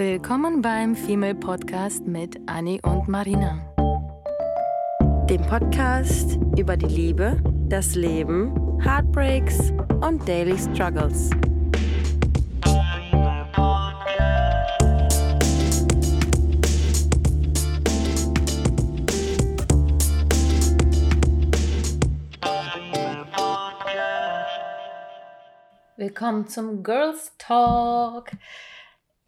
Willkommen beim Female Podcast mit Annie und Marina. Dem Podcast über die Liebe, das Leben, Heartbreaks und Daily Struggles. Willkommen zum Girls Talk.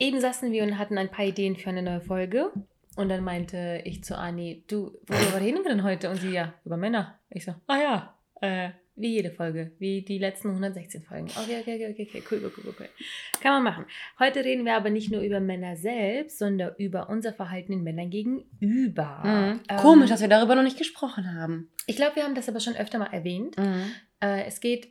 Eben saßen wir und hatten ein paar Ideen für eine neue Folge. Und dann meinte ich zu Ani, du, worüber reden wir denn heute? Und sie, ja, über Männer. Ich so, ah ja, äh, wie jede Folge, wie die letzten 116 Folgen. Okay, okay, okay, okay, cool, cool, cool. Kann man machen. Heute reden wir aber nicht nur über Männer selbst, sondern über unser Verhalten den Männern gegenüber. Mhm. Ähm, Komisch, dass wir darüber noch nicht gesprochen haben. Ich glaube, wir haben das aber schon öfter mal erwähnt. Mhm. Äh, es geht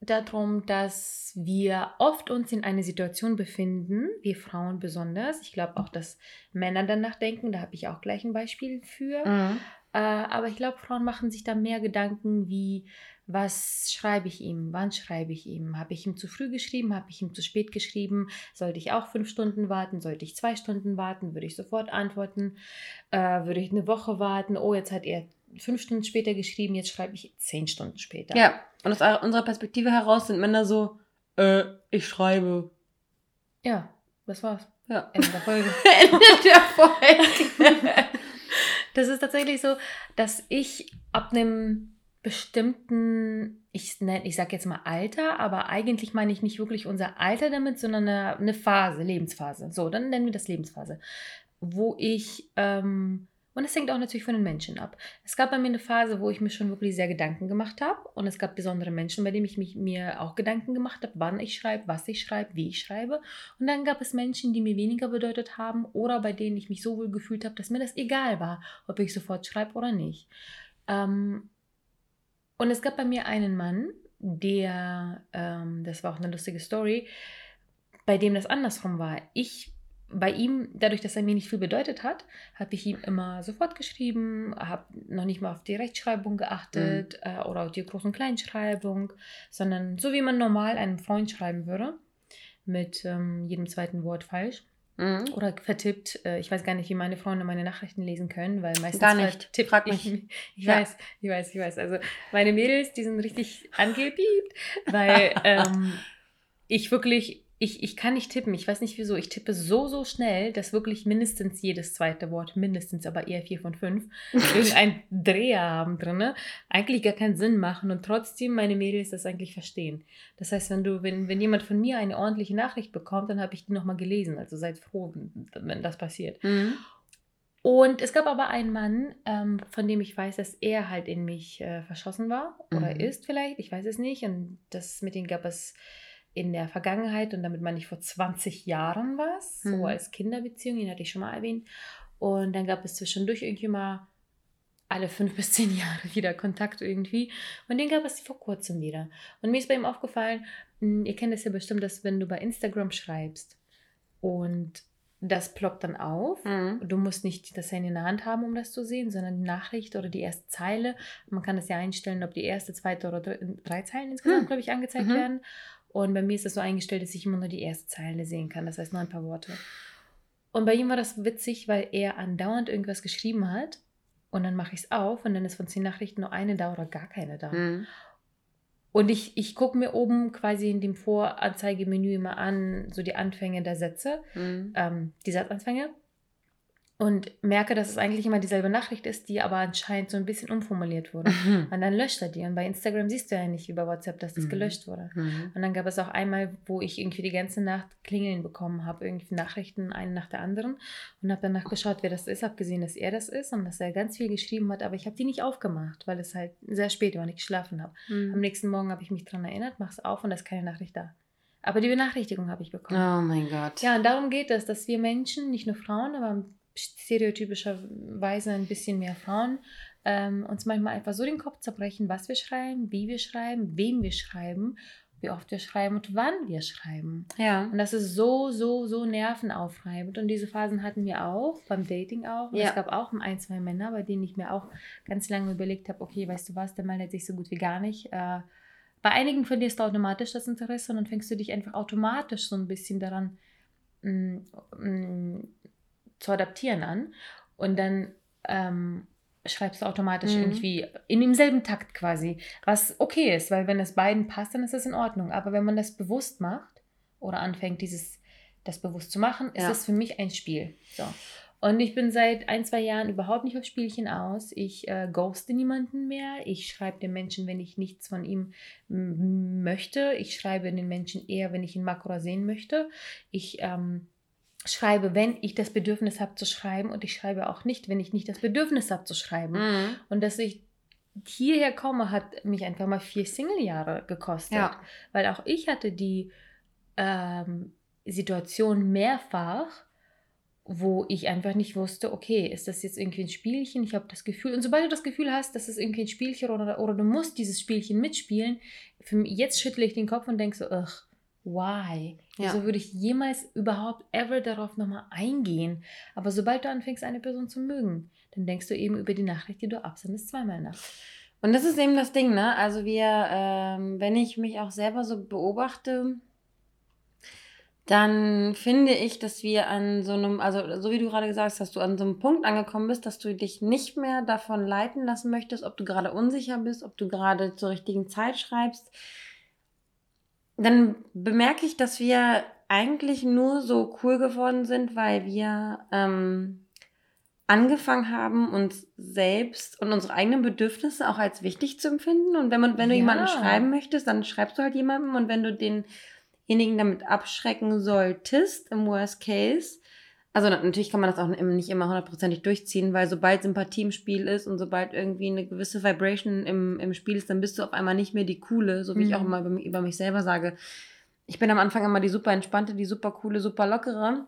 darum, dass wir oft uns in einer Situation befinden, wir Frauen besonders. Ich glaube auch, dass Männer danach denken, da habe ich auch gleich ein Beispiel für. Mhm. Äh, aber ich glaube, Frauen machen sich da mehr Gedanken wie, was schreibe ich ihm, wann schreibe ich ihm, habe ich ihm zu früh geschrieben, habe ich ihm zu spät geschrieben, sollte ich auch fünf Stunden warten, sollte ich zwei Stunden warten, würde ich sofort antworten, äh, würde ich eine Woche warten, oh, jetzt hat er fünf Stunden später geschrieben, jetzt schreibe ich zehn Stunden später. Ja, und aus unserer Perspektive heraus sind Männer so, äh, ich schreibe. Ja, das war's. Ja. Ende der Folge. Ende der Folge. Das ist tatsächlich so, dass ich ab einem bestimmten, ich ich sage jetzt mal Alter, aber eigentlich meine ich nicht wirklich unser Alter damit, sondern eine, eine Phase, Lebensphase. So, dann nennen wir das Lebensphase, wo ich ähm, und es hängt auch natürlich von den Menschen ab. Es gab bei mir eine Phase, wo ich mir schon wirklich sehr Gedanken gemacht habe. Und es gab besondere Menschen, bei denen ich mich, mir auch Gedanken gemacht habe, wann ich schreibe, was ich schreibe, wie ich schreibe. Und dann gab es Menschen, die mir weniger bedeutet haben oder bei denen ich mich so wohl gefühlt habe, dass mir das egal war, ob ich sofort schreibe oder nicht. Ähm, und es gab bei mir einen Mann, der, ähm, das war auch eine lustige Story, bei dem das andersrum war. Ich bei ihm, dadurch, dass er mir nicht viel bedeutet hat, habe ich ihm immer sofort geschrieben, habe noch nicht mal auf die Rechtschreibung geachtet mhm. äh, oder auf die Groß- und Kleinschreibung, sondern so wie man normal einem Freund schreiben würde, mit ähm, jedem zweiten Wort falsch. Mhm. Oder vertippt. Äh, ich weiß gar nicht, wie meine Freunde meine Nachrichten lesen können, weil meistens Gar nicht. vertippt Frag ich. mich. Ich Ja. weiß, ich weiß, ich weiß. Also meine Mädels, die sind richtig angepiept, weil ähm, ich wirklich, ich, ich kann nicht tippen. Ich weiß nicht wieso. Ich tippe so, so schnell, dass wirklich mindestens jedes zweite Wort, mindestens aber eher vier von fünf, irgendein Dreher haben drin. Eigentlich gar keinen Sinn machen und trotzdem meine Mädels das eigentlich verstehen. Das heißt, wenn du, wenn, wenn jemand von mir eine ordentliche Nachricht bekommt, dann habe ich die nochmal gelesen. Also seid froh, wenn, wenn das passiert. Mhm. Und es gab aber einen Mann, ähm, von dem ich weiß, dass er halt in mich äh, verschossen war oder Mhm. ist vielleicht, ich weiß es nicht. Und das mit dem gab es in der Vergangenheit und damit meine ich vor 20 Jahren was, Mhm. so als Kinderbeziehung, den hatte ich schon mal erwähnt. Und dann gab es zwischendurch irgendwie mal alle fünf bis zehn Jahre wieder Kontakt irgendwie. Und den gab es vor kurzem wieder. Und mir ist bei ihm aufgefallen, mh, ihr kennt es ja bestimmt, dass wenn du bei Instagram schreibst und das ploppt dann auf, Mhm. Du musst nicht das Handy in der Hand haben, um das zu sehen, sondern die Nachricht oder die erste Zeile. Man kann das ja einstellen, ob die erste, zweite oder drei, Zeilen insgesamt, Hm. glaube ich, angezeigt Mhm. werden. Und bei mir ist das so eingestellt, dass ich immer nur die erste Zeile sehen kann, das heißt nur ein paar Worte. Und bei ihm war das witzig, weil er andauernd irgendwas geschrieben hat. Und dann mache ich es auf und dann ist von zehn Nachrichten nur eine da oder gar keine da. Mhm. Und ich, ich gucke mir oben quasi in dem Voranzeigemenü immer an, so die Anfänge der Sätze Mhm. ähm, die Satzanfänge und merke, dass es eigentlich immer dieselbe Nachricht ist, die aber anscheinend so ein bisschen umformuliert wurde. Mhm. Und dann löscht er die. Und bei Instagram siehst du ja nicht wie bei WhatsApp, dass das Mhm. gelöscht wurde. Mhm. Und dann gab es auch einmal, wo ich irgendwie die ganze Nacht Klingeln bekommen habe, irgendwie Nachrichten, eine nach der anderen. Und habe danach geschaut, wer das ist, habe gesehen, dass er das ist und dass er ganz viel geschrieben hat, aber ich habe die nicht aufgemacht, weil es halt sehr spät war und ich geschlafen habe. Am Mhm. nächsten Morgen habe ich mich daran erinnert, mach's auf und da ist keine Nachricht da. Aber die Benachrichtigung habe ich bekommen. Oh mein Gott. Ja, und darum geht es, dass wir Menschen, nicht nur Frauen, aber stereotypischerweise ein bisschen mehr Frauen, ähm, uns manchmal einfach so den Kopf zerbrechen, was wir schreiben, wie wir schreiben, wem wir schreiben, wie oft wir schreiben und wann wir schreiben. Ja. Und das ist so, so, so nervenaufreibend. Und diese Phasen hatten wir auch, beim Dating auch. Und Ja. es gab auch ein, zwei Männer, bei denen ich mir auch ganz lange überlegt habe, okay, weißt du was, der meldet sich so gut wie gar nicht. Äh, bei einigen verlierst du automatisch das Interesse und dann fängst du dich einfach automatisch so ein bisschen daran mh, mh, zu adaptieren an und dann ähm, schreibst du automatisch Mhm. irgendwie in demselben Takt quasi, was okay ist, weil wenn es beiden passt, dann ist das in Ordnung. Aber wenn man das bewusst macht oder anfängt, dieses das bewusst zu machen, ist Ja. das für mich ein Spiel. So. Und ich bin seit ein, zwei Jahren überhaupt nicht auf Spielchen aus. Ich äh, ghoste niemanden mehr. Ich schreibe den Menschen, wenn ich nichts von ihm möchte. Ich schreibe den Menschen eher, wenn ich ihn oder sehen möchte. Ich ähm, schreibe, wenn ich das Bedürfnis habe zu schreiben und ich schreibe auch nicht, wenn ich nicht das Bedürfnis habe zu schreiben. Mhm. Und dass ich hierher komme, hat mich einfach mal vier Single-Jahre gekostet. Ja. Weil auch ich hatte die ähm, Situation mehrfach, wo ich einfach nicht wusste, okay, ist das jetzt irgendwie ein Spielchen? Ich habe das Gefühl, und sobald du das Gefühl hast, dass es irgendwie ein Spielchen oder, oder du musst dieses Spielchen mitspielen, für mich, jetzt schüttle ich den Kopf und denke so, ugh, why? Ja. Wieso würde ich jemals überhaupt ever darauf nochmal eingehen? Aber sobald du anfängst, eine Person zu mögen, dann denkst du eben über die Nachricht, die du absendest, zweimal nach. Und das ist eben das Ding, ne? Also wir, ähm, wenn ich mich auch selber so beobachte, dann finde ich, dass wir an so einem, also so wie du gerade gesagt hast, dass du an so einem Punkt angekommen bist, dass du dich nicht mehr davon leiten lassen möchtest, ob du gerade unsicher bist, ob du gerade zur richtigen Zeit schreibst. Dann bemerke ich, dass wir eigentlich nur so cool geworden sind, weil wir ähm, angefangen haben, uns selbst und unsere eigenen Bedürfnisse auch als wichtig zu empfinden. Und wenn, man, wenn du Ja. jemanden schreiben möchtest, dann schreibst du halt jemandem. Und wenn du denjenigen damit abschrecken solltest, im Worst Case, also na- natürlich kann man das auch nicht immer hundertprozentig durchziehen, weil sobald Sympathie im Spiel ist und sobald irgendwie eine gewisse Vibration im, im Spiel ist, dann bist du auf einmal nicht mehr die coole, so wie ich Mhm. auch immer über, mich- über mich selber sage. Ich bin am Anfang immer die super entspannte, die super coole, super lockere.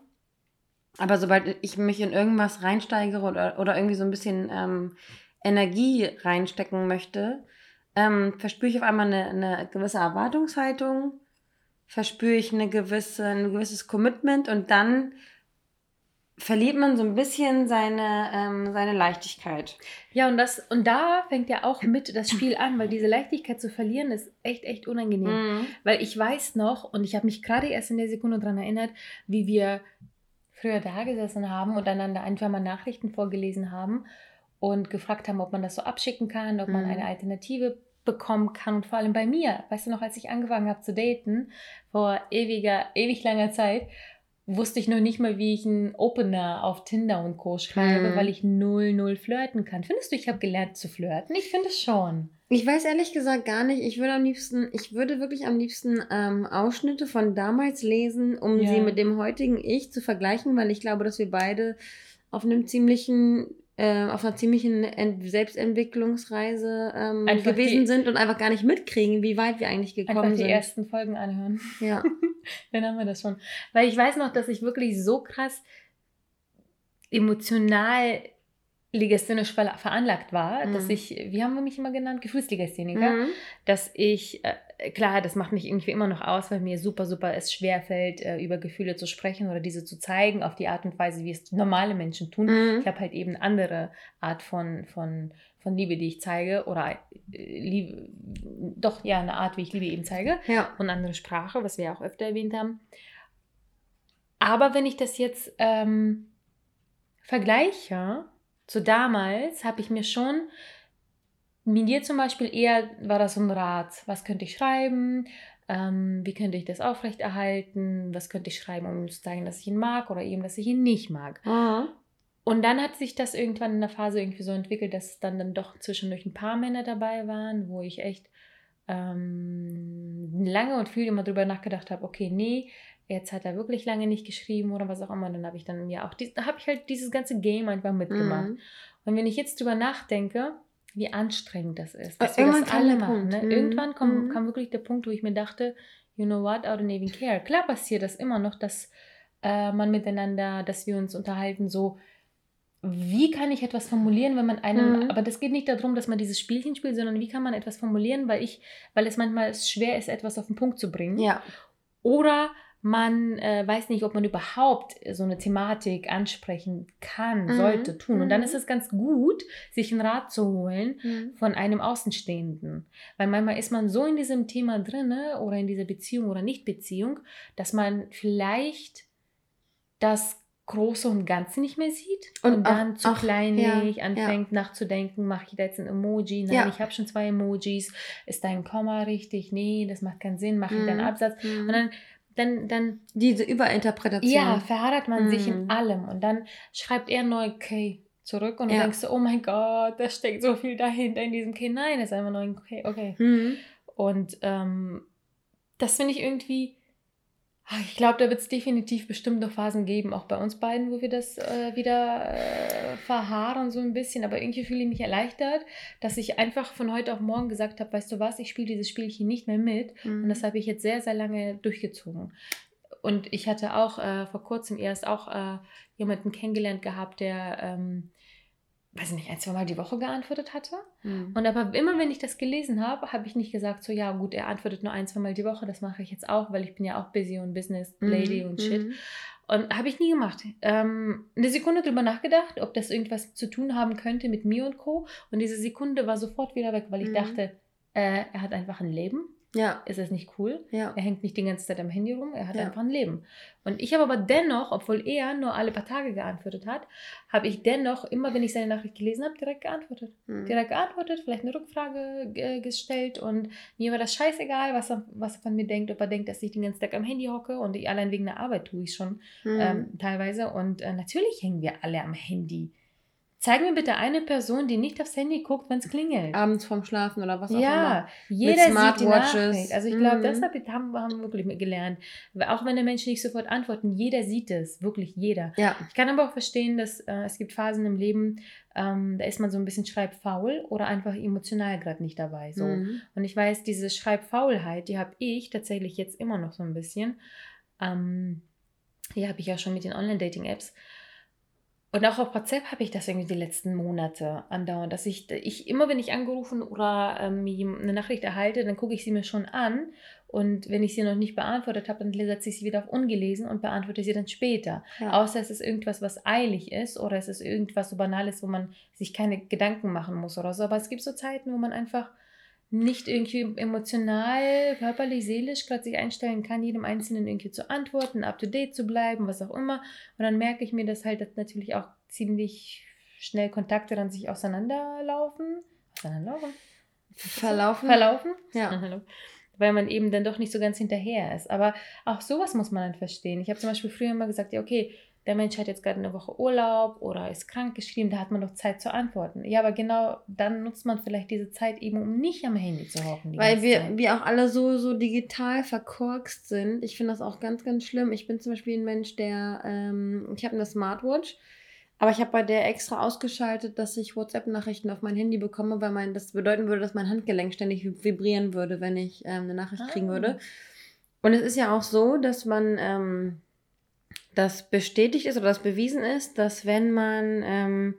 Aber sobald ich mich in irgendwas reinsteigere oder, oder irgendwie so ein bisschen ähm, Energie reinstecken möchte, ähm, verspüre ich auf einmal eine, eine gewisse Erwartungshaltung, verspüre ich eine gewisse, ein gewisses Commitment und dann verliert man so ein bisschen seine, ähm, seine Leichtigkeit. Ja, und das, und da fängt ja auch mit das Spiel an, weil diese Leichtigkeit zu verlieren ist echt, echt unangenehm. Mhm. Weil ich weiß noch, und ich habe mich gerade erst in der Sekunde daran erinnert, wie wir früher da gesessen haben und einander einfach mal Nachrichten vorgelesen haben und gefragt haben, ob man das so abschicken kann, ob man Mhm. eine Alternative bekommen kann. Und vor allem bei mir, weißt du noch, als ich angefangen habe zu daten, vor ewiger, ewig langer Zeit, wusste ich noch nicht mal, wie ich einen Opener auf Tinder und Co. schreibe, Mhm. weil ich null, null flirten kann. Findest du, ich habe gelernt zu flirten? Ich finde es schon. Ich weiß ehrlich gesagt gar nicht. Ich würde am liebsten, ich würde wirklich am liebsten ähm, Ausschnitte von damals lesen, um Ja. sie mit dem heutigen Ich zu vergleichen, weil ich glaube, dass wir beide auf einem ziemlichen, auf einer ziemlichen Ent Selbstentwicklungsreise ähm, gewesen die- sind und einfach gar nicht mitkriegen, wie weit wir eigentlich gekommen Einfach die sind. ersten Folgen anhören. Ja. Dann haben wir das schon. Weil ich weiß noch, dass ich wirklich so krass emotional legasthenisch ver veranlagt war, dass Mhm. ich, wie haben wir mich immer genannt, Gefühlslegastheniker, Mhm. dass ich, äh, klar, das macht mich irgendwie immer noch aus, weil mir super, super es schwerfällt, äh, über Gefühle zu sprechen oder diese zu zeigen, auf die Art und Weise, wie es normale Menschen tun. Mhm. Ich habe halt eben eine andere Art von, von, von Liebe, die ich zeige, oder äh, Liebe, doch, ja, eine Art, wie ich Liebe eben zeige Ja. und andere Sprache, was wir ja auch öfter erwähnt haben. Aber wenn ich das jetzt ähm, vergleiche zu damals, habe ich mir schon, mit dir zum Beispiel eher war das so ein Rat, was könnte ich schreiben, ähm, wie könnte ich das aufrechterhalten, was könnte ich schreiben, um zu zeigen, dass ich ihn mag oder eben, dass ich ihn nicht mag. Mhm. Und dann hat sich das irgendwann in der Phase irgendwie so entwickelt, dass dann, dann doch zwischendurch ein paar Männer dabei waren, wo ich echt ähm, lange und viel immer drüber nachgedacht habe, okay, nee, jetzt hat er wirklich lange nicht geschrieben oder was auch immer. Dann habe ich dann ja auch, habe ich halt dieses ganze Game einfach mitgemacht. Mhm. Und wenn ich jetzt drüber nachdenke, wie anstrengend das ist, Äh, dass wir irgendwann das alle machen. Ne? Mhm. Irgendwann kam, Mhm. kam wirklich der Punkt, wo ich mir dachte, you know what, I don't even care. Klar passiert das immer noch, dass äh, man miteinander, dass wir uns unterhalten, so wie kann ich etwas formulieren, wenn man einem, Mhm. aber das geht nicht darum, dass man dieses Spielchen spielt, sondern wie kann man etwas formulieren, weil ich, weil es manchmal schwer ist, etwas auf den Punkt zu bringen. Ja. Oder man äh, weiß nicht, ob man überhaupt so eine Thematik ansprechen kann, Mhm. sollte, tun. Und dann Mhm. ist es ganz gut, sich einen Rat zu holen Mhm. von einem Außenstehenden. Weil manchmal ist man so in diesem Thema drinne oder in dieser Beziehung oder Nicht-Beziehung, dass man vielleicht das Große und Ganze nicht mehr sieht und, und dann auch, zu kleinlich ja, anfängt ja. nachzudenken, mache ich da jetzt ein Emoji? Nein, ja. ich habe schon zwei Emojis. Ist dein Komma richtig? Nee, das macht keinen Sinn. Mache ich mhm. einen Absatz? Mhm. Und dann, dann, dann... Diese Überinterpretation. Ja, verharrt man mhm. sich in mhm. allem. Und dann schreibt er neu, okay, zurück und du denkst so, oh mein Gott, da steckt so viel dahinter in diesem Okay. Nein, das ist einfach nur ein Okay, okay. Mhm. Und ähm, das finde ich irgendwie ich glaube, da wird es definitiv bestimmt noch Phasen geben, auch bei uns beiden, wo wir das äh, wieder äh, verharren so ein bisschen. Aber irgendwie fühle ich mich erleichtert, dass ich einfach von heute auf morgen gesagt habe, weißt du was, ich spiele dieses Spielchen nicht mehr mit. Mhm. Und das habe ich jetzt sehr, sehr lange durchgezogen. Und ich hatte auch äh, vor kurzem erst auch äh, jemanden kennengelernt gehabt, der ähm, weiß nicht, ein, zwei Mal die Woche geantwortet hatte. Mhm. Und aber immer, wenn ich das gelesen habe, habe ich nicht gesagt, so, ja, gut, er antwortet nur ein, zwei Mal die Woche, das mache ich jetzt auch, weil ich bin ja auch busy und Business Lady mhm. und Shit. Mhm. Und habe ich nie gemacht. Ähm, eine Sekunde drüber nachgedacht, ob das irgendwas zu tun haben könnte mit mir und Co. Und diese Sekunde war sofort wieder weg, weil ich mhm. dachte, äh, er hat einfach ein Leben. Ja. Ist das nicht cool? Ja. Er hängt nicht die ganze Zeit am Handy rum, er hat ja. einfach ein Leben. Und ich habe aber dennoch, obwohl er nur alle paar Tage geantwortet hat, habe ich dennoch, immer wenn ich seine Nachricht gelesen habe, direkt geantwortet. Mhm. Direkt geantwortet, vielleicht eine Rückfrage äh, gestellt und mir war das scheißegal, was er, was er von mir denkt, ob er denkt, dass ich den ganzen Tag am Handy hocke und ich allein wegen der Arbeit tue ich schon mhm. ähm, teilweise. Und äh, natürlich hängen wir alle am Handy. Zeig mir bitte eine Person, die nicht aufs Handy guckt, wenn es klingelt. Abends vorm Schlafen oder was auch ja, immer. Ja, jeder sieht die Nachricht. Also ich glaube, mhm. das haben, haben wir wirklich gelernt. Auch wenn der Mensch nicht sofort antworten, jeder sieht es, wirklich jeder. Ja. Ich kann aber auch verstehen, dass äh, es gibt Phasen im Leben, ähm, da ist man so ein bisschen schreibfaul oder einfach emotional gerade nicht dabei. So. Mhm. Und ich weiß, diese Schreibfaulheit, die habe ich tatsächlich jetzt immer noch so ein bisschen. Ähm, die habe ich ja schon mit den Online-Dating-Apps. Und auch auf WhatsApp habe ich das irgendwie die letzten Monate andauernd, dass ich, ich immer, wenn ich angerufen oder ähm, eine Nachricht erhalte, dann gucke ich sie mir schon an und wenn ich sie noch nicht beantwortet habe, dann setze ich sie wieder auf ungelesen und beantworte sie dann später. Ja. Außer es ist irgendwas, was eilig ist oder es ist irgendwas so Banales, wo man sich keine Gedanken machen muss oder so. Aber es gibt so Zeiten, wo man einfach nicht irgendwie emotional, körperlich, seelisch gerade sich einstellen kann, jedem Einzelnen irgendwie zu antworten, up to date zu bleiben, was auch immer. Und dann merke ich mir, dass halt dass natürlich auch ziemlich schnell Kontakte dann sich auseinanderlaufen. Auseinanderlaufen? Verlaufen. Verlaufen? Ja. Weil man eben dann doch nicht so ganz hinterher ist. Aber auch sowas muss man dann verstehen. Ich habe zum Beispiel früher immer gesagt, ja, okay, der Mensch hat jetzt gerade eine Woche Urlaub oder ist krank geschrieben, da hat man doch Zeit zu antworten. Ja, aber genau dann nutzt man vielleicht diese Zeit eben, um nicht am Handy zu hocken. Weil wir, Zeit. wir auch alle so, so digital verkorkst sind. Ich finde das auch ganz, ganz schlimm. Ich bin zum Beispiel ein Mensch, der, ähm, ich habe eine Smartwatch, aber ich habe bei der extra ausgeschaltet, dass ich WhatsApp-Nachrichten auf mein Handy bekomme, weil mein, das bedeuten würde, dass mein Handgelenk ständig vibrieren würde, wenn ich ähm, eine Nachricht ah. kriegen würde. Und es ist ja auch so, dass man... Ähm, das bestätigt ist oder das bewiesen ist, dass wenn man ähm,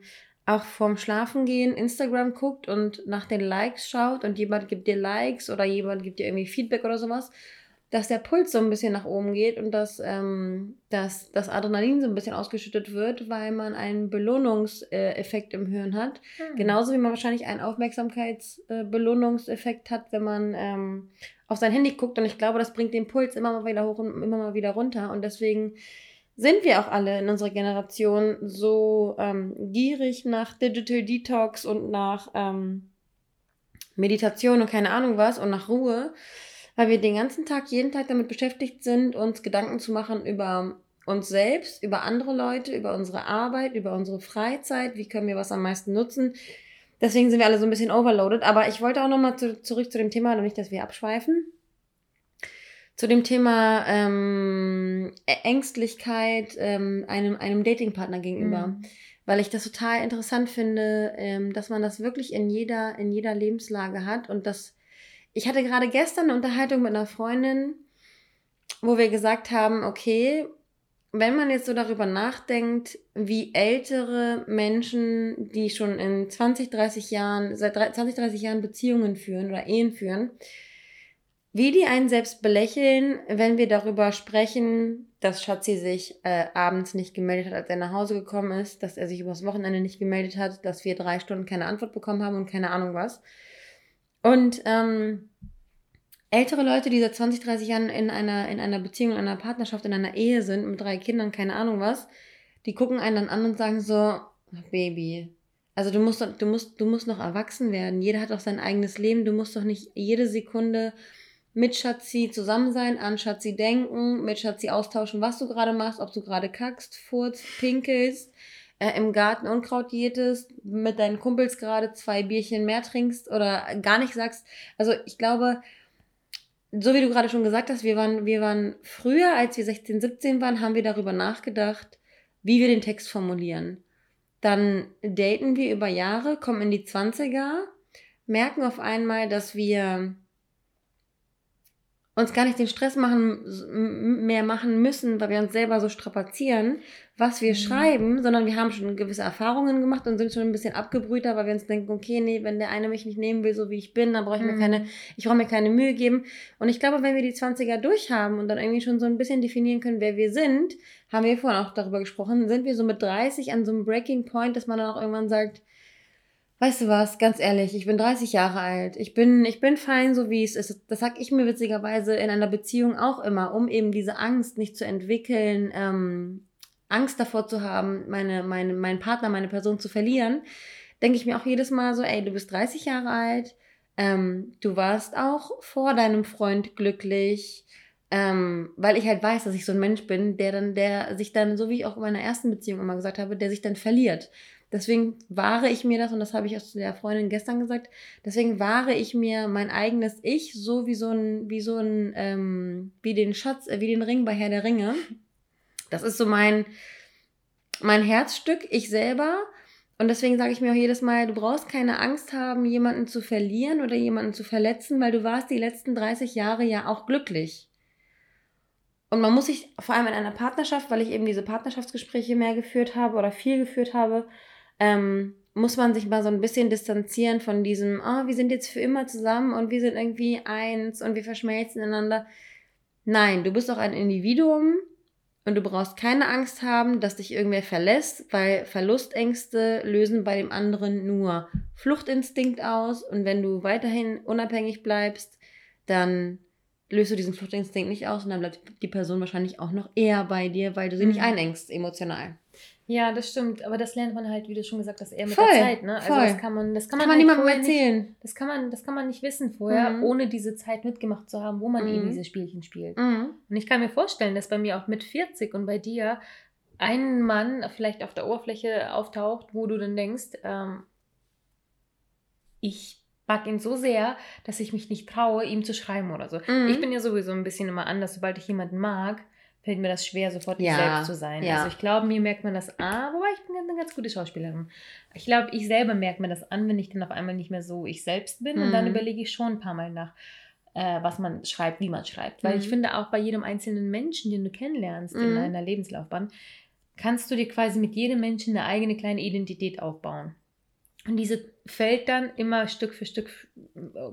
auch vorm Schlafengehen Instagram guckt und nach den Likes schaut und jemand gibt dir Likes oder jemand gibt dir irgendwie Feedback oder sowas, dass der Puls so ein bisschen nach oben geht und dass, ähm, dass das Adrenalin so ein bisschen ausgeschüttet wird, weil man einen Belohnungseffekt im Hirn hat. Hm. Genauso wie man wahrscheinlich einen Aufmerksamkeitsbelohnungseffekt hat, wenn man ähm, auf sein Handy guckt. Und ich glaube, das bringt den Puls immer mal wieder hoch und immer mal wieder runter. Und deswegen sind wir auch alle in unserer Generation so ähm, gierig nach Digital Detox und nach ähm, Meditation und keine Ahnung was und nach Ruhe, weil wir den ganzen Tag, jeden Tag damit beschäftigt sind, uns Gedanken zu machen über uns selbst, über andere Leute, über unsere Arbeit, über unsere Freizeit, wie können wir was am meisten nutzen. Deswegen sind wir alle so ein bisschen overloaded. Aber ich wollte auch nochmal zu, zurück zu dem Thema, nicht, dass wir abschweifen zu dem Thema ähm, Ängstlichkeit ähm, einem, einem Datingpartner gegenüber. Mhm. Weil ich das total interessant finde, ähm, dass man das wirklich in jeder, in jeder Lebenslage hat. Und das, ich hatte gerade gestern eine Unterhaltung mit einer Freundin, wo wir gesagt haben, okay, wenn man jetzt so darüber nachdenkt, wie ältere Menschen, die schon in 20, 30 Jahren, seit 20, 30 Jahren Beziehungen führen oder Ehen führen, wie die einen selbst belächeln, wenn wir darüber sprechen, dass Schatzi sich äh, abends nicht gemeldet hat, als er nach Hause gekommen ist, dass er sich übers Wochenende nicht gemeldet hat, dass wir drei Stunden keine Antwort bekommen haben und keine Ahnung was. Und ähm, ältere Leute, die seit 20, 30 Jahren in einer, in einer Beziehung, in einer Partnerschaft, in einer Ehe sind, mit drei Kindern, keine Ahnung was, die gucken einen dann an und sagen so, Baby, also du musst, du musst, du musst noch erwachsen werden. Jeder hat auch sein eigenes Leben. Du musst doch nicht jede Sekunde mit Schatzi zusammen sein, an Schatzi denken, mit Schatzi austauschen, was du gerade machst, ob du gerade kackst, furzt, pinkelst, äh, im Garten Unkraut jätest, mit deinen Kumpels gerade zwei Bierchen mehr trinkst oder gar nicht sagst. Also ich glaube, so wie du gerade schon gesagt hast, wir waren, wir waren früher, als wir 16, 17 waren, haben wir darüber nachgedacht, wie wir den Text formulieren. Dann daten wir über Jahre, kommen in die 20er, merken auf einmal, dass wir uns gar nicht den Stress machen, mehr machen müssen, weil wir uns selber so strapazieren, was wir mhm. schreiben, sondern wir haben schon gewisse Erfahrungen gemacht und sind schon ein bisschen abgebrühter, weil wir uns denken, okay, nee, wenn der eine mich nicht nehmen will, so wie ich bin, dann brauche ich mhm. mir keine, ich brauche mir keine Mühe geben. Und ich glaube, wenn wir die 20er durchhaben und dann irgendwie schon so ein bisschen definieren können, wer wir sind, haben wir vorhin auch darüber gesprochen, sind wir so mit 30 an so einem Breaking Point, dass man dann auch irgendwann sagt, Weißt du was, ganz ehrlich, ich bin 30 Jahre alt. Ich bin, ich bin fein, so wie es ist. Das sag ich mir witzigerweise in einer Beziehung auch immer, um eben diese Angst nicht zu entwickeln, ähm, Angst davor zu haben, meine, meine, meinen Partner, meine Person zu verlieren, denke ich mir auch jedes Mal so, ey, du bist 30 Jahre alt, ähm, du warst auch vor deinem Freund glücklich, ähm, weil ich halt weiß, dass ich so ein Mensch bin, der dann, der sich dann, so wie ich auch in meiner ersten Beziehung immer gesagt habe, der sich dann verliert. Deswegen wahre ich mir das, und das habe ich auch zu der Freundin gestern gesagt, deswegen wahre ich mir mein eigenes Ich, so wie so ein, wie so ein, ähm, wie den Schatz, äh, wie den Ring bei Herr der Ringe. Das ist so mein, mein Herzstück, ich selber. Und deswegen sage ich mir auch jedes Mal, du brauchst keine Angst haben, jemanden zu verlieren oder jemanden zu verletzen, weil du warst die letzten 30 Jahre ja auch glücklich. Und man muss sich vor allem in einer Partnerschaft, weil ich eben diese Partnerschaftsgespräche mehr geführt habe oder viel geführt habe, ähm, muss man sich mal so ein bisschen distanzieren von diesem, oh, wir sind jetzt für immer zusammen und wir sind irgendwie eins und wir verschmelzen ineinander. Nein, du bist auch ein Individuum und du brauchst keine Angst haben, dass dich irgendwer verlässt, weil Verlustängste lösen bei dem anderen nur Fluchtinstinkt aus und wenn du weiterhin unabhängig bleibst, dann löst du diesen Fluchtinstinkt nicht aus und dann bleibt die Person wahrscheinlich auch noch eher bei dir, weil du sie mhm. nicht einengst emotional. Ja, das stimmt. Aber das lernt man halt, wie du schon gesagt hast, eher mit voll, der Zeit. Ne? Also voll. das kann man, das kann, kann man, man halt niemandem erzählen. Nicht, das kann man, das kann man nicht wissen vorher, mhm. ohne diese Zeit mitgemacht zu haben, wo man mhm. eben diese Spielchen spielt. Mhm. Und ich kann mir vorstellen, dass bei mir auch mit 40 und bei dir ein Mann vielleicht auf der Oberfläche auftaucht, wo du dann denkst, ähm, ich mag ihn so sehr, dass ich mich nicht traue, ihm zu schreiben oder so. Mhm. Ich bin ja sowieso ein bisschen immer anders, sobald ich jemanden mag, fällt mir das schwer, sofort ja, ich selbst zu sein. Ja. Also ich glaube, mir merkt man das an, wobei ich bin eine ganz gute Schauspielerin. Ich glaube, ich selber merke mir das an, wenn ich dann auf einmal nicht mehr so ich selbst bin. Mhm. Und dann mhm. überlege ich schon ein paar Mal nach, äh, was man schreibt, wie man schreibt. Weil mhm. ich finde, auch bei jedem einzelnen Menschen, den du kennenlernst mhm. in deiner Lebenslaufbahn, kannst du dir quasi mit jedem Menschen eine eigene kleine Identität aufbauen. Und diese fällt dann immer Stück für Stück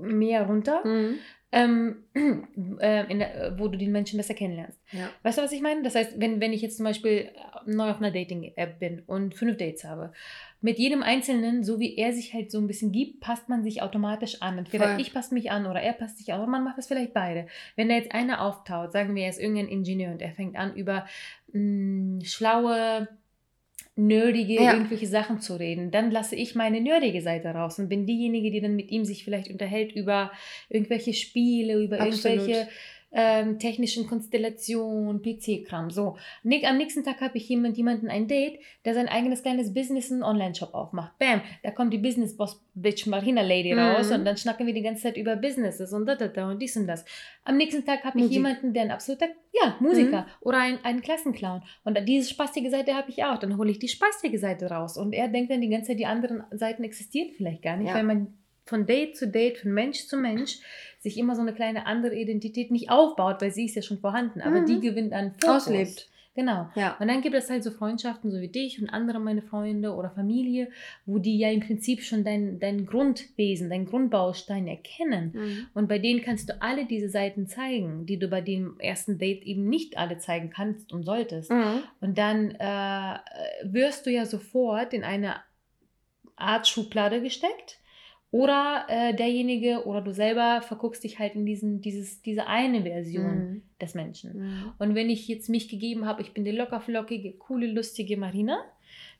mehr runter. Mhm ähm, äh, der, wo du den Menschen besser kennenlernst. Ja. Weißt du, was ich meine? Das heißt, wenn, wenn ich jetzt zum Beispiel neu auf einer Dating-App bin und fünf Dates habe, mit jedem Einzelnen, so wie er sich halt so ein bisschen gibt, passt man sich automatisch an. Entweder Voll. ich passe mich an oder er passt sich an oder man macht das vielleicht beide. Wenn da jetzt einer auftaucht, sagen wir, er ist irgendein Ingenieur und er fängt an über mh, mm, schlaue nerdige ja. irgendwelche Sachen zu reden. Dann lasse ich meine nerdige Seite raus und bin diejenige, die dann mit ihm sich vielleicht unterhält über irgendwelche Spiele, über Absolut. irgendwelche ähm, technischen Konstellation, PC-Kram. So. Am nächsten Tag habe ich jemand, jemanden ein Date, der sein eigenes kleines Business, einen Online-Shop aufmacht. Bam, da kommt die Business-Boss-Bitch Marina Lady mhm. raus und dann schnacken wir die ganze Zeit über Businesses und da, da, da und dies und das. Am nächsten Tag habe ich jemanden, der ein absoluter, ja, Musiker mhm. oder ein, ein Klassenclown. Und diese spaßige Seite habe ich auch. Dann hole ich die spaßige Seite raus. Und er denkt dann die ganze Zeit, die anderen Seiten existieren vielleicht gar nicht, ja. weil man von Date zu Date, von Mensch zu Mensch sich immer so eine kleine andere Identität nicht aufbaut, weil sie ist ja schon vorhanden, aber mhm. die gewinnt an Fokus. Auslebt. Genau. Ja. Und dann gibt es halt so Freundschaften, so wie dich und andere meine Freunde oder Familie, wo die ja im Prinzip schon dein, dein Grundwesen, dein Grundbaustein erkennen. Mhm. Und bei denen kannst du alle diese Seiten zeigen, die du bei dem ersten Date eben nicht alle zeigen kannst und solltest. Mhm. Und dann äh, wirst du ja sofort in eine Art Schublade gesteckt Oder äh, derjenige oder du selber verguckst dich halt in diesen, dieses, diese eine Version Mhm. des Menschen. Mhm. Und wenn ich jetzt mich gegeben habe, ich bin die lockerflockige, coole, lustige Marina,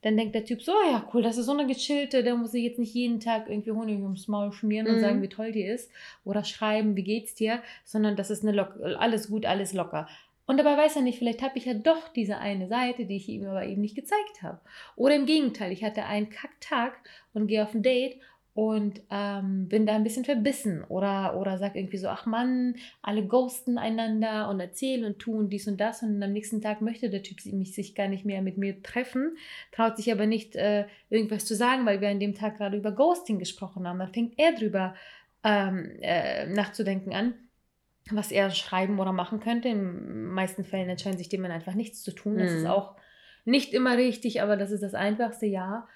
dann denkt der Typ so, oh ja, cool, das ist so eine gechillte, der muss sich jetzt nicht jeden Tag irgendwie Honig ums Maul schmieren und Mhm. sagen, wie toll die ist oder schreiben, wie geht's dir, sondern das ist eine Lock alles gut, alles locker. Und dabei weiß er nicht, vielleicht habe ich ja doch diese eine Seite, die ich ihm aber eben nicht gezeigt habe. Oder im Gegenteil, ich hatte einen Kacktag und gehe auf ein Date und ähm, bin da ein bisschen verbissen oder, oder sag irgendwie so, ach Mann, alle ghosten einander und erzählen und tun dies und das und am nächsten Tag möchte der Typ mich sich gar nicht mehr mit mir treffen, traut sich aber nicht äh, irgendwas zu sagen, weil wir an dem Tag gerade über Ghosting gesprochen haben. Dann fängt er drüber ähm, äh, nachzudenken an, was er schreiben oder machen könnte. In den meisten Fällen entscheiden sich dem dann einfach nichts zu tun. Das Mhm. ist auch nicht immer richtig, aber das ist das einfachste Ja.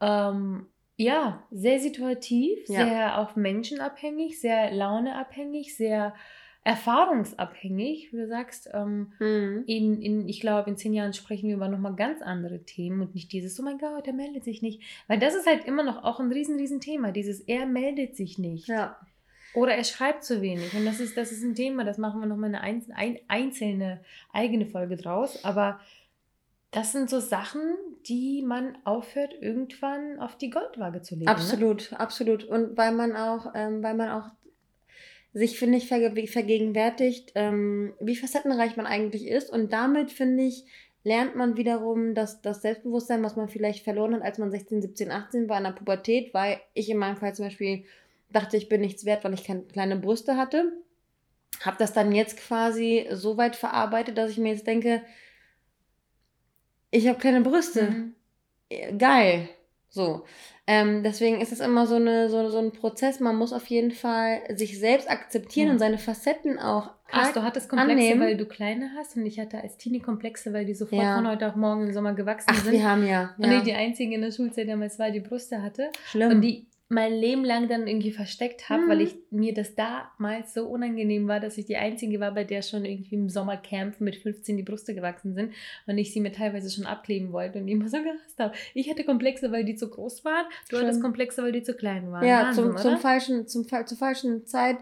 Ähm, ja, sehr situativ, Ja. sehr auf Menschen abhängig, sehr launeabhängig, sehr erfahrungsabhängig, wie du sagst. Ähm, Mhm. in, in, ich glaube, in zehn Jahren sprechen wir über nochmal ganz andere Themen und nicht dieses, oh mein Gott, er meldet sich nicht. Weil das ist halt immer noch auch ein riesen, riesen Thema, dieses, er meldet sich nicht. Ja. Oder er schreibt zu wenig. Und das ist, das ist ein Thema, das machen wir nochmal eine einz- ein, einzelne eigene Folge draus. Aber das sind so Sachen, die man aufhört, irgendwann auf die Goldwaage zu legen. Ne? Absolut, absolut. Und weil man auch, ähm, weil man auch sich, finde ich, verge vergegenwärtigt, ähm, wie facettenreich man eigentlich ist. Und damit, finde ich, lernt man wiederum das, das Selbstbewusstsein, was man vielleicht verloren hat, als man 16, 17, 18 war in der Pubertät, weil ich in meinem Fall zum Beispiel dachte, ich bin nichts wert, weil ich keine kleine Brüste hatte. Habe das dann jetzt quasi so weit verarbeitet, dass ich mir jetzt denke, ich habe kleine Brüste Mhm. geil. So. Ähm, deswegen ist es immer so, eine, so, so ein Prozess. Man muss auf jeden Fall sich selbst akzeptieren Ja. und seine Facetten auch. Krass, du hattest Komplexe, annehmen. weil du kleine hast und ich hatte als Teenie Komplexe, weil die sofort Ja. von heute auf morgen im Sommer gewachsen Ach, sind. wir haben ja. Und ja. ich die einzige in der Schulzeit damals war, die Brüste hatte. Schlimm. Und die mein Leben lang dann irgendwie versteckt habe, Mhm. weil ich mir das damals so unangenehm war, dass ich die Einzige war, bei der schon irgendwie im Sommercamp mit 15 die Brüste gewachsen sind und ich sie mir teilweise schon abkleben wollte und die immer so gehasst habe. Ich hatte Komplexe, weil die zu groß waren, du Schlimm. hattest Komplexe, weil die zu klein waren. ja, Wahnsinn, zum, zum falschen, zum, zur falschen Zeit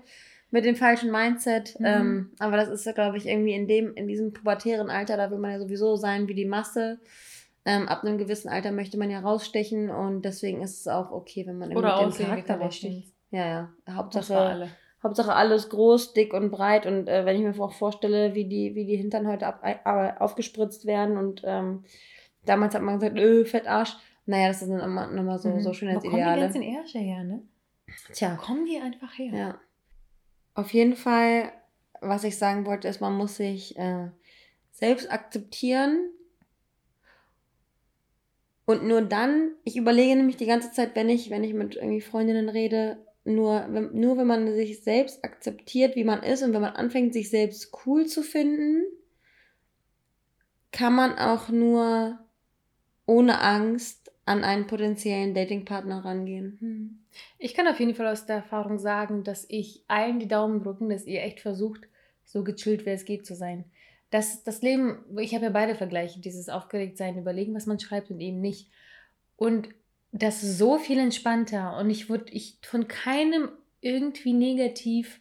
mit dem falschen Mindset. Mhm. Ähm, aber das ist ja, glaube ich, irgendwie in dem, in diesem pubertären Alter, da will man ja sowieso sein wie die Masse. Ähm, ab einem gewissen Alter möchte man ja rausstechen und deswegen ist es auch okay, wenn man irgendwie wie Charakter raussticht. Ja, ja. Hauptsache, alle. Hauptsache alles groß, dick und breit. Und äh, wenn ich mir auch vorstelle, wie die, wie die Hintern heute ab, äh, aufgespritzt werden und ähm, damals hat man gesagt, öh, Fettarsch. Naja, das sind dann immer, immer so, Mhm. so Wo kommen die Schönheitsideale. ganzen Ärsche her, ne? Wo Tja, kommen die einfach her? ja. Auf jeden Fall, was ich sagen wollte, ist, man muss sich äh, selbst akzeptieren. Und nur dann, ich überlege nämlich die ganze Zeit, wenn ich, wenn ich mit irgendwie Freundinnen rede, nur wenn, nur wenn man sich selbst akzeptiert, wie man ist und wenn man anfängt, sich selbst cool zu finden, kann man auch nur ohne Angst an einen potenziellen Datingpartner rangehen. Hm. Ich kann auf jeden Fall aus der Erfahrung sagen, dass ich allen die Daumen drücken, dass ihr echt versucht, so gechillt wie es geht zu sein. Das, das Leben, ich habe ja beide Vergleiche, dieses Aufgeregtsein, überlegen, was man schreibt und eben nicht. Und das ist so viel entspannter und ich wurde ich von keinem irgendwie negativ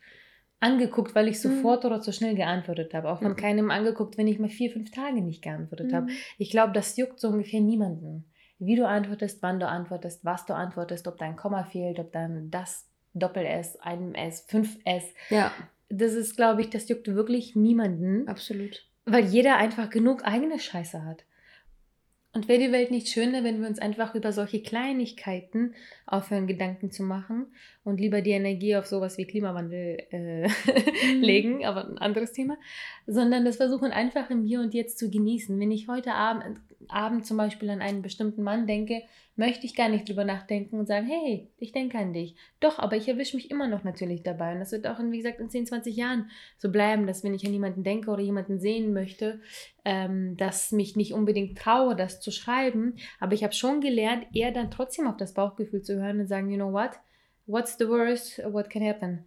angeguckt, weil ich Mhm. sofort oder zu schnell geantwortet habe. Auch von Mhm. keinem angeguckt, wenn ich mal vier, fünf Tage nicht geantwortet habe. Mhm. Ich glaube, das juckt so ungefähr niemanden. Wie du antwortest, wann du antwortest, was du antwortest, ob dein Komma fehlt, ob dann das Doppel-S, ein S, fünf S. Ja, Das ist, glaube ich, das juckt wirklich niemanden, absolut. weil jeder einfach genug eigene Scheiße hat. Und wäre die Welt nicht schöner, wenn wir uns einfach über solche Kleinigkeiten aufhören, Gedanken zu machen und lieber die Energie auf sowas wie Klimawandel äh, legen, aber ein anderes Thema, sondern das versuchen einfach im Hier und Jetzt zu genießen. Wenn ich heute Abend, Abend zum Beispiel an einen bestimmten Mann denke, möchte ich gar nicht drüber nachdenken und sagen, hey, ich denke an dich. Doch, aber ich erwische mich immer noch natürlich dabei. Und das wird auch, in, wie gesagt, in 10, 20 Jahren so bleiben, dass wenn ich an jemanden denke oder jemanden sehen möchte, ähm, dass mich nicht unbedingt traue, das zu schreiben. Aber ich habe schon gelernt, eher dann trotzdem auf das Bauchgefühl zu hören und sagen, you know what? What's the worst? What can happen?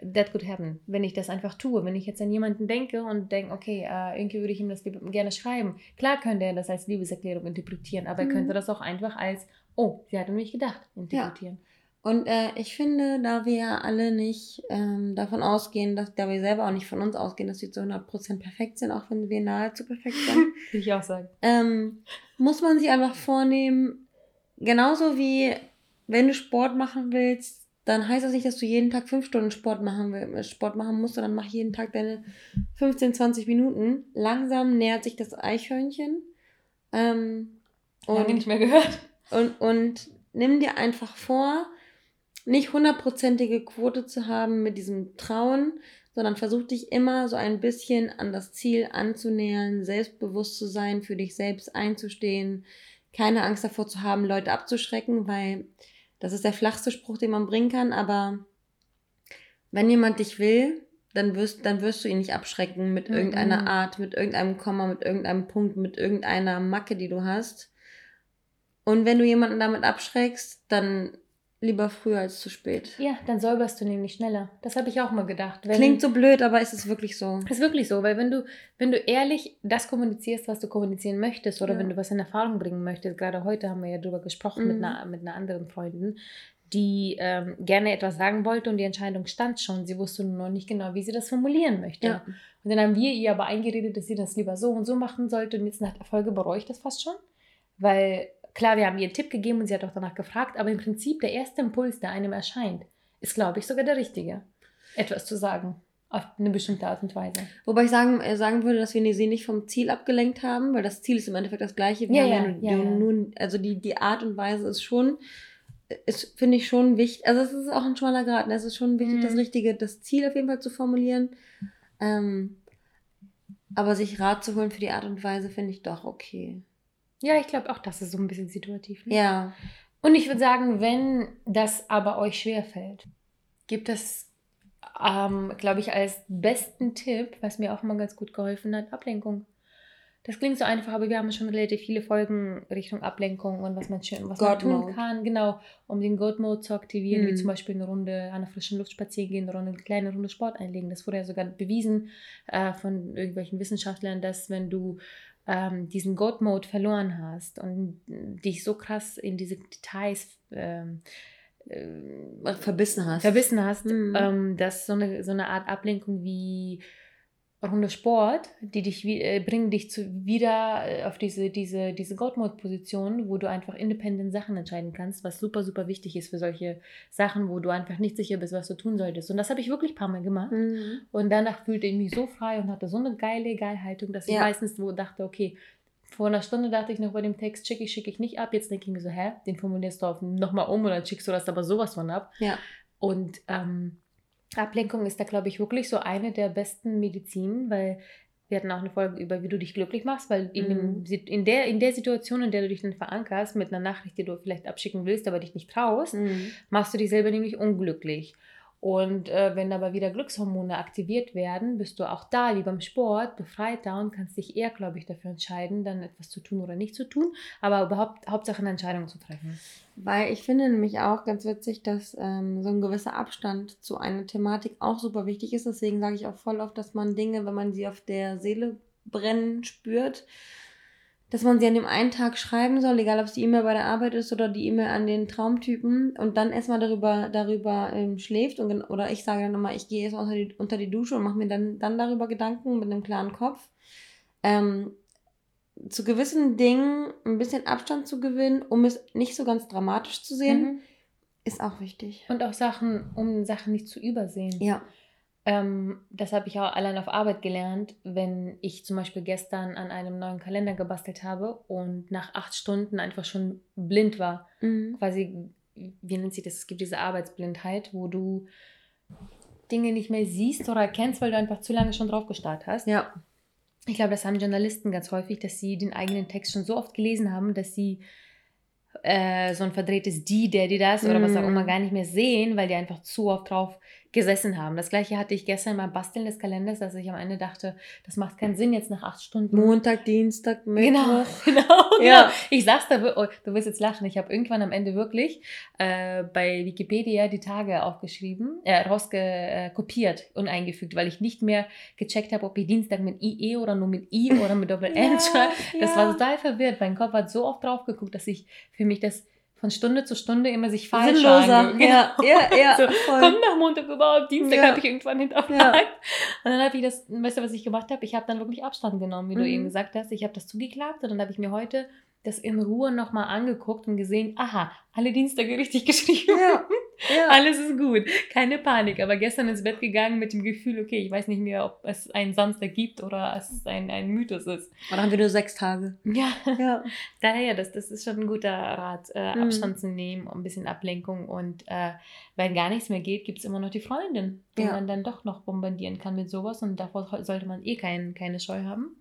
That could happen, wenn ich das einfach tue. Wenn ich jetzt an jemanden denke und denke, okay, äh, irgendwie würde ich ihm das gerne schreiben. Klar könnte er das als Liebeserklärung interpretieren, aber er Mhm. könnte das auch einfach als, oh, sie hat an mich gedacht, interpretieren. Und äh, ich finde, da wir ja alle nicht ähm, davon ausgehen, dass da wir selber auch nicht von uns ausgehen, dass wir zu 100% perfekt sind, auch wenn wir nahezu perfekt sind, Würde ich auch sagen. ähm, muss man sich einfach vornehmen, genauso wie wenn du Sport machen willst, dann heißt das nicht, dass du jeden Tag fünf Stunden Sport machen, will, Sport machen musst, sondern mach jeden Tag deine 15, 20 Minuten. Langsam nähert sich das Eichhörnchen. Ähm, Lange und, nicht mehr gehört. und, und nimm dir einfach vor, nicht hundertprozentige Quote zu haben mit diesem Trauen, sondern versuch dich immer so ein bisschen an das Ziel anzunähern, selbstbewusst zu sein, für dich selbst einzustehen, keine Angst davor zu haben, Leute abzuschrecken, weil das ist der flachste Spruch, den man bringen kann, aber wenn jemand dich will, dann wirst, dann wirst du ihn nicht abschrecken mit Mhm. irgendeiner Art, mit irgendeinem Komma, mit irgendeinem Punkt, mit irgendeiner Macke, die du hast. Und wenn du jemanden damit abschreckst, dann lieber früher als zu spät. Ja, dann säuberst du nämlich schneller. Das habe ich auch mal gedacht. Wenn, Klingt so blöd, aber ist es wirklich so. Ist wirklich so, weil wenn du, wenn du ehrlich das kommunizierst, was du kommunizieren möchtest, oder Ja. wenn du was in Erfahrung bringen möchtest, gerade heute haben wir ja darüber gesprochen mit, Mhm. einer, mit einer anderen Freundin, die ähm, gerne etwas sagen wollte und die Entscheidung stand schon. Sie wusste nur noch nicht genau, wie sie das formulieren möchte. Ja. Und dann haben wir ihr aber eingeredet, dass sie das lieber so und so machen sollte. Und jetzt nach der Folge bereue ich das fast schon. Weil, klar, wir haben ihr einen Tipp gegeben und sie hat auch danach gefragt, aber im Prinzip der erste Impuls, der einem erscheint, ist, glaube ich, sogar der richtige. Etwas zu sagen. Auf eine bestimmte Art und Weise. Wobei ich sagen, äh, sagen würde, dass wir sie nicht vom Ziel abgelenkt haben, weil das Ziel ist im Endeffekt das gleiche. Wir Ja, ja, ja, ja. Nun, also die, die Art und Weise ist schon, ist, finde ich schon wichtig. Also es ist auch ein schmaler Grad. ne? Es ist schon wichtig, Mhm. das Richtige, das Ziel auf jeden Fall zu formulieren. Ähm, aber sich Rat zu holen für die Art und Weise, finde ich doch okay. Ja, ich glaube auch, das ist so ein bisschen situativ. Ne? Ja. Und ich würde sagen, wenn das aber euch schwerfällt, gibt es, ähm, glaube ich, als besten Tipp, was mir auch mal ganz gut geholfen hat, Ablenkung. Das klingt so einfach, aber wir haben schon relativ viele Folgen Richtung Ablenkung und was man schön, was man tun Mode. kann, genau, um den God Mode zu aktivieren, wie Mhm. zum Beispiel eine Runde an der frischen Luft spazieren gehen, eine, Runde, eine kleine Runde Sport einlegen. Das wurde ja sogar bewiesen äh, von irgendwelchen Wissenschaftlern, dass wenn du ähm, diesen God Mode verloren hast und dich so krass in diese Details ähm, äh, Verbissen hast. verbissen hast, Mhm. ähm, dass so eine, so eine Art Ablenkung wie Runde Sport, die dich äh, bringen dich zu, wieder äh, auf diese, diese, diese God-Mode-Position, wo du einfach independent Sachen entscheiden kannst, was super, super wichtig ist für solche Sachen, wo du einfach nicht sicher bist, was du tun solltest. Und das habe ich wirklich ein paar Mal gemacht. Mhm. Und danach fühlte ich mich so frei und hatte so eine geile Geilhaltung, dass ich Ja. meistens wo dachte, okay, vor einer Stunde dachte ich noch bei dem Text, schicke ich, schicke ich nicht ab. Jetzt denke ich mir so, hä, den formulierst du nochmal um und dann schickst du das aber sowas von ab. Ja. Und ähm, Ablenkung ist da, glaube ich, wirklich so eine der besten Medizinen, weil wir hatten auch eine Folge über, wie du dich glücklich machst, weil in, dem, Mhm. In, der, in der Situation, in der du dich dann verankerst, mit einer Nachricht, die du vielleicht abschicken willst, aber dich nicht traust, Mhm. machst du dich selber nämlich unglücklich. Und äh, wenn aber wieder Glückshormone aktiviert werden, bist du auch da, wie beim Sport, befreiter und kannst dich eher, glaube ich, dafür entscheiden, dann etwas zu tun oder nicht zu tun, aber überhaupt Hauptsache eine Entscheidung zu treffen. Weil ich finde nämlich auch ganz witzig, dass ähm, so ein gewisser Abstand zu einer Thematik auch super wichtig ist. Deswegen sage ich auch voll oft, dass man Dinge, wenn man sie auf der Seele brennen spürt, dass man sie an dem einen Tag schreiben soll, egal ob es die E-Mail bei der Arbeit ist oder die E-Mail an den Traumtypen und dann erstmal darüber, darüber ähm, schläft und, oder ich sage dann immer, ich gehe erst unter die, unter die Dusche und mache mir dann, dann darüber Gedanken mit einem klaren Kopf. Ähm, zu gewissen Dingen ein bisschen Abstand zu gewinnen, um es nicht so ganz dramatisch zu sehen, Mhm. ist auch wichtig. Und auch Sachen, um Sachen nicht zu übersehen. Ja. Ähm, das habe ich auch allein auf Arbeit gelernt, wenn ich zum Beispiel gestern an einem neuen Kalender gebastelt habe und nach acht Stunden einfach schon blind war. Mhm. Quasi, wie nennt sich das? Es gibt diese Arbeitsblindheit, wo du Dinge nicht mehr siehst oder erkennst, weil du einfach zu lange schon drauf gestarrt hast. Ja. Ich glaube, das haben Journalisten ganz häufig, dass sie den eigenen Text schon so oft gelesen haben, dass sie äh, so ein verdrehtes Die, der, die das oder was auch Mm. immer gar nicht mehr sehen, weil die einfach zu oft drauf gesessen haben. Das gleiche hatte ich gestern beim Basteln des Kalenders, dass ich am Ende dachte, das macht keinen Sinn jetzt nach acht Stunden. Montag, Dienstag, Mittwoch. Genau, genau. Ja. genau. Ich sag's da, oh, du wirst jetzt lachen. Ich habe irgendwann am Ende wirklich äh, bei Wikipedia die Tage aufgeschrieben, äh, rausge, äh, kopiert und eingefügt, weil ich nicht mehr gecheckt habe, ob ich Dienstag mit IE oder nur mit I oder mit Doppel N schreibe. Das war total verwirrt. Mein Kopf hat so oft drauf geguckt, dass ich für mich das von Stunde zu Stunde immer sich falsch Sinnloser. ange- Ja, ja, ja. so, kommt nach Montag überhaupt, Dienstag Ja. habe ich irgendwann hinterfragt. Ja. Und dann habe ich das, weißt du, was ich gemacht habe? Ich habe dann wirklich Abstand genommen, wie du Mhm. eben gesagt hast. Ich habe das zugeklappt und dann habe ich mir heute das in Ruhe nochmal angeguckt und gesehen, aha, alle Dienstage richtig geschrieben. Ja, ja. Alles ist gut, keine Panik. Aber gestern ins Bett gegangen mit dem Gefühl, okay, ich weiß nicht mehr, ob es einen Samstag gibt oder es ein, ein Mythos ist. Oder haben wir nur sechs Tage? Ja, Ja. daher, das, das ist schon ein guter Rat, äh, Mhm. Abstand zu nehmen, ein bisschen Ablenkung. Und äh, wenn gar nichts mehr geht, gibt es immer noch die Freundin, die Ja. man dann doch noch bombardieren kann mit sowas. Und davor sollte man eh kein, keine Scheu haben.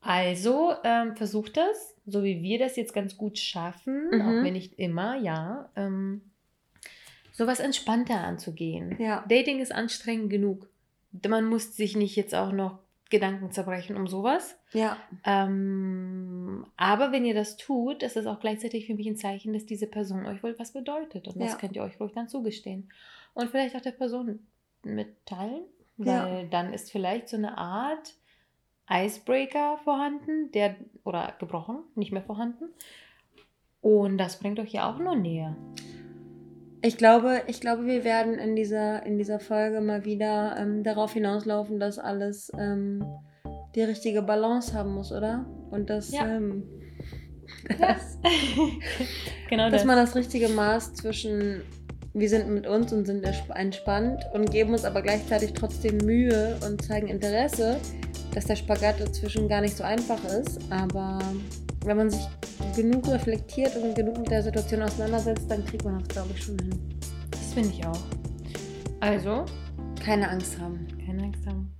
Also ähm, versucht das, so wie wir das jetzt ganz gut schaffen, Mhm. auch wenn nicht immer, ja, ähm, sowas entspannter anzugehen. Ja. Dating ist anstrengend genug. Man muss sich nicht jetzt auch noch Gedanken zerbrechen um sowas. Ja. Ähm, aber wenn ihr das tut, ist es auch gleichzeitig für mich ein Zeichen, dass diese Person euch wohl was bedeutet. Und das Ja. könnt ihr euch ruhig dann zugestehen. Und vielleicht auch der Person mitteilen, Ja. weil dann ist vielleicht so eine Art Icebreaker vorhanden, der oder gebrochen, nicht mehr vorhanden. Und das bringt euch ja auch nur näher. Ich glaube, ich glaube, wir werden in dieser, in dieser Folge mal wieder ähm, darauf hinauslaufen, dass alles ähm, die richtige Balance haben muss, oder? Und dass, Ja. ähm, Ja. dass, genau dass das. man das richtige Maß zwischen wir sind mit uns und sind entspannt und geben uns aber gleichzeitig trotzdem Mühe und zeigen Interesse, dass der Spagat dazwischen gar nicht so einfach ist. Aber wenn man sich genug reflektiert und genug mit der Situation auseinandersetzt, dann kriegt man das, glaube ich, schon hin. das finde ich auch. Also, Keine Angst haben. keine Angst haben.